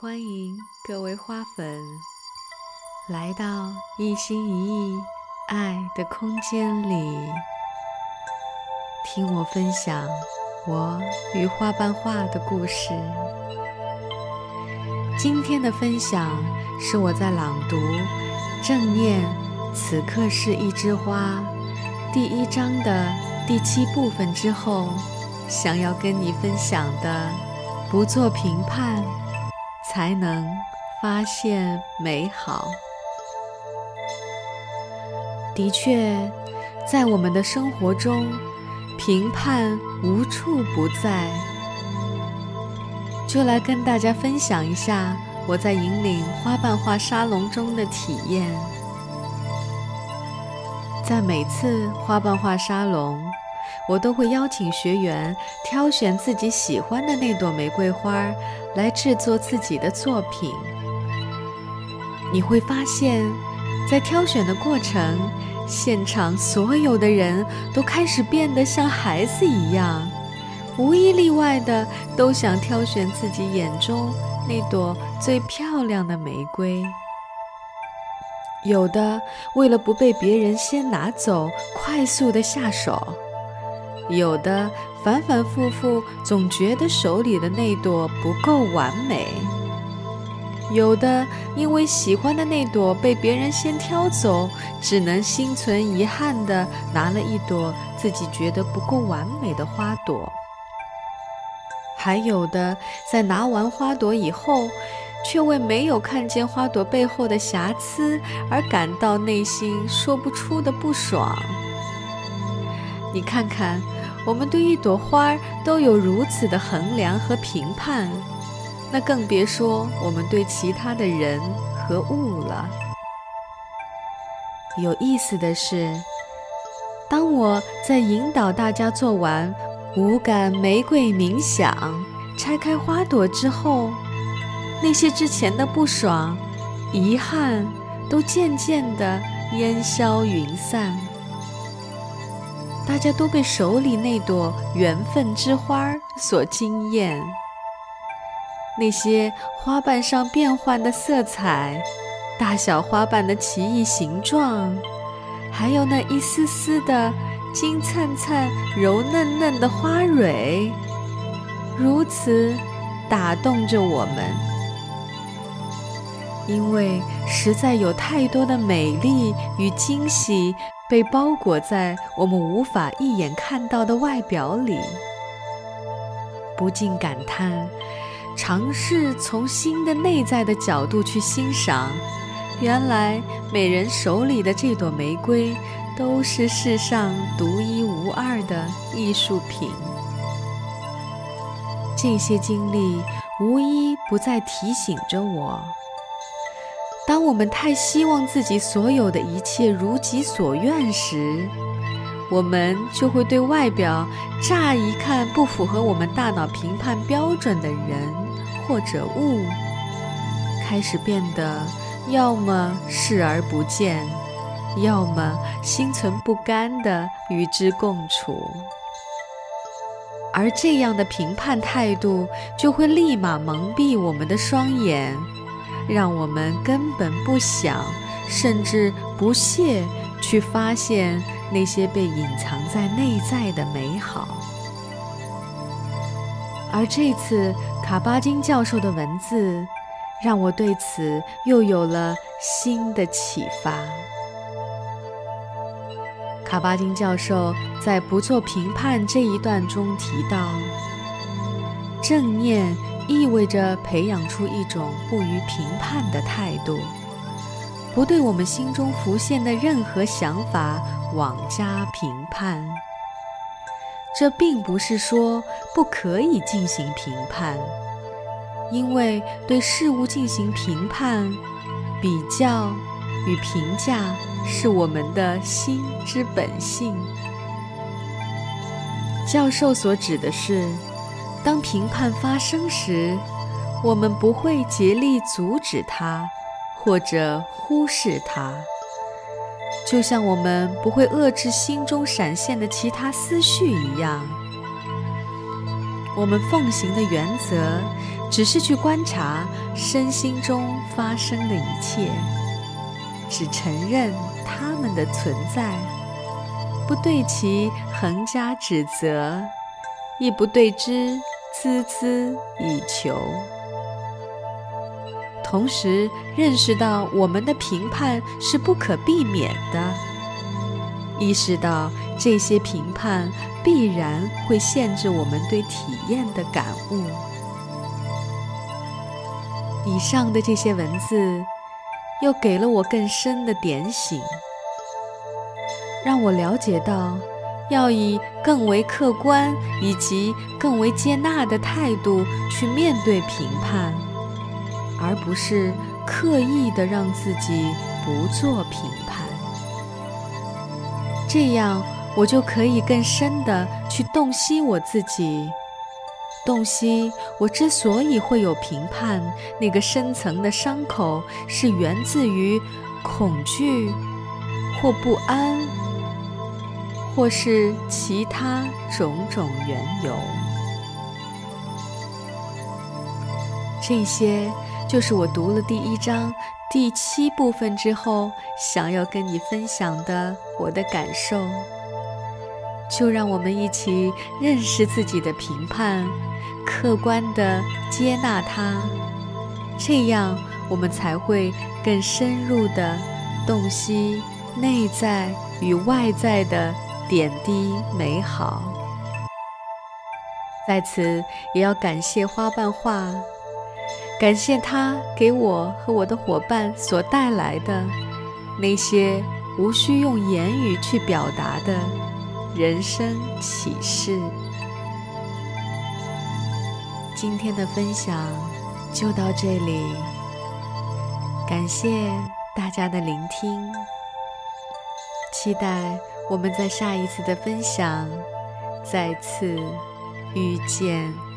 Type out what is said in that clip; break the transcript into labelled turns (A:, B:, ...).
A: 欢迎各位花粉来到一心一意爱的空间里，听我分享我与花瓣画的故事。今天的分享是我在朗读《正念此刻是一枝花》第一章的第七部分之后，想要跟你分享的：不做评判。才能发现美好。的确，在我们的生活中，评判无处不在。就来跟大家分享一下我在引领花瓣画沙龙中的体验。在每次花瓣画沙龙，我都会邀请学员挑选自己喜欢的那朵玫瑰花。来制作自己的作品，你会发现，在挑选的过程，现场所有的人都开始变得像孩子一样，无一例外的都想挑选自己眼中那朵最漂亮的玫瑰。有的为了不被别人先拿走，快速的下手。有的反反复复，总觉得手里的那朵不够完美；有的因为喜欢的那朵被别人先挑走，只能心存遗憾地拿了一朵自己觉得不够完美的花朵；还有的在拿完花朵以后，却为没有看见花朵背后的瑕疵而感到内心说不出的不爽。你看看。我们对一朵花都有如此的衡量和评判，那更别说我们对其他的人和物了。有意思的是，当我在引导大家做完无感玫瑰冥想、拆开花朵之后，那些之前的不爽、遗憾都渐渐地烟消云散。大家都被手里那朵缘分之花所惊艳，那些花瓣上变幻的色彩，大小花瓣的奇异形状，还有那一丝丝的金灿灿、柔嫩嫩的花蕊，如此打动着我们，因为实在有太多的美丽与惊喜。被包裹在我们无法一眼看到的外表里，不禁感叹：尝试从新的内在的角度去欣赏，原来每人手里的这朵玫瑰都是世上独一无二的艺术品。这些经历无一不在提醒着我。当我们太希望自己所有的一切如己所愿时，我们就会对外表乍一看不符合我们大脑评判标准的人或者物，开始变得要么视而不见，要么心存不甘地与之共处。而这样的评判态度，就会立马蒙蔽我们的双眼。让我们根本不想，甚至不屑去发现那些被隐藏在内在的美好。而这次卡巴金教授的文字，让我对此又有了新的启发。卡巴金教授在“不做评判”这一段中提到，正念。意味着培养出一种不予评判的态度，不对我们心中浮现的任何想法妄加评判。这并不是说不可以进行评判，因为对事物进行评判、比较与评价是我们的心之本性。教授所指的是。当评判发生时，我们不会竭力阻止它，或者忽视它，就像我们不会遏制心中闪现的其他思绪一样。我们奉行的原则，只是去观察身心中发生的一切，只承认他们的存在，不对其横加指责，亦不对之孜孜以求。同时认识到我们的评判是不可避免的，意识到这些评判必然会限制我们对体验的感悟。以上的这些文字，又给了我更深的点醒，让我了解到，要以更为客观以及更为接纳的态度去面对评判。而不是刻意的让自己不做评判，这样我就可以更深的去洞悉我自己，洞悉我之所以会有评判，那个深层的伤口是源自于恐惧，或不安，或是其他种种缘由，这些。就是我读了第一章第七部分之后，想要跟你分享的我的感受。就让我们一起认识自己的评判，客观的接纳它，这样我们才会更深入的洞悉内在与外在的点滴美好。在此，也要感谢花瓣画。感谢他给我和我的伙伴所带来的那些无需用言语去表达的人生启示。今天的分享就到这里，感谢大家的聆听，期待我们在下一次的分享再次遇见。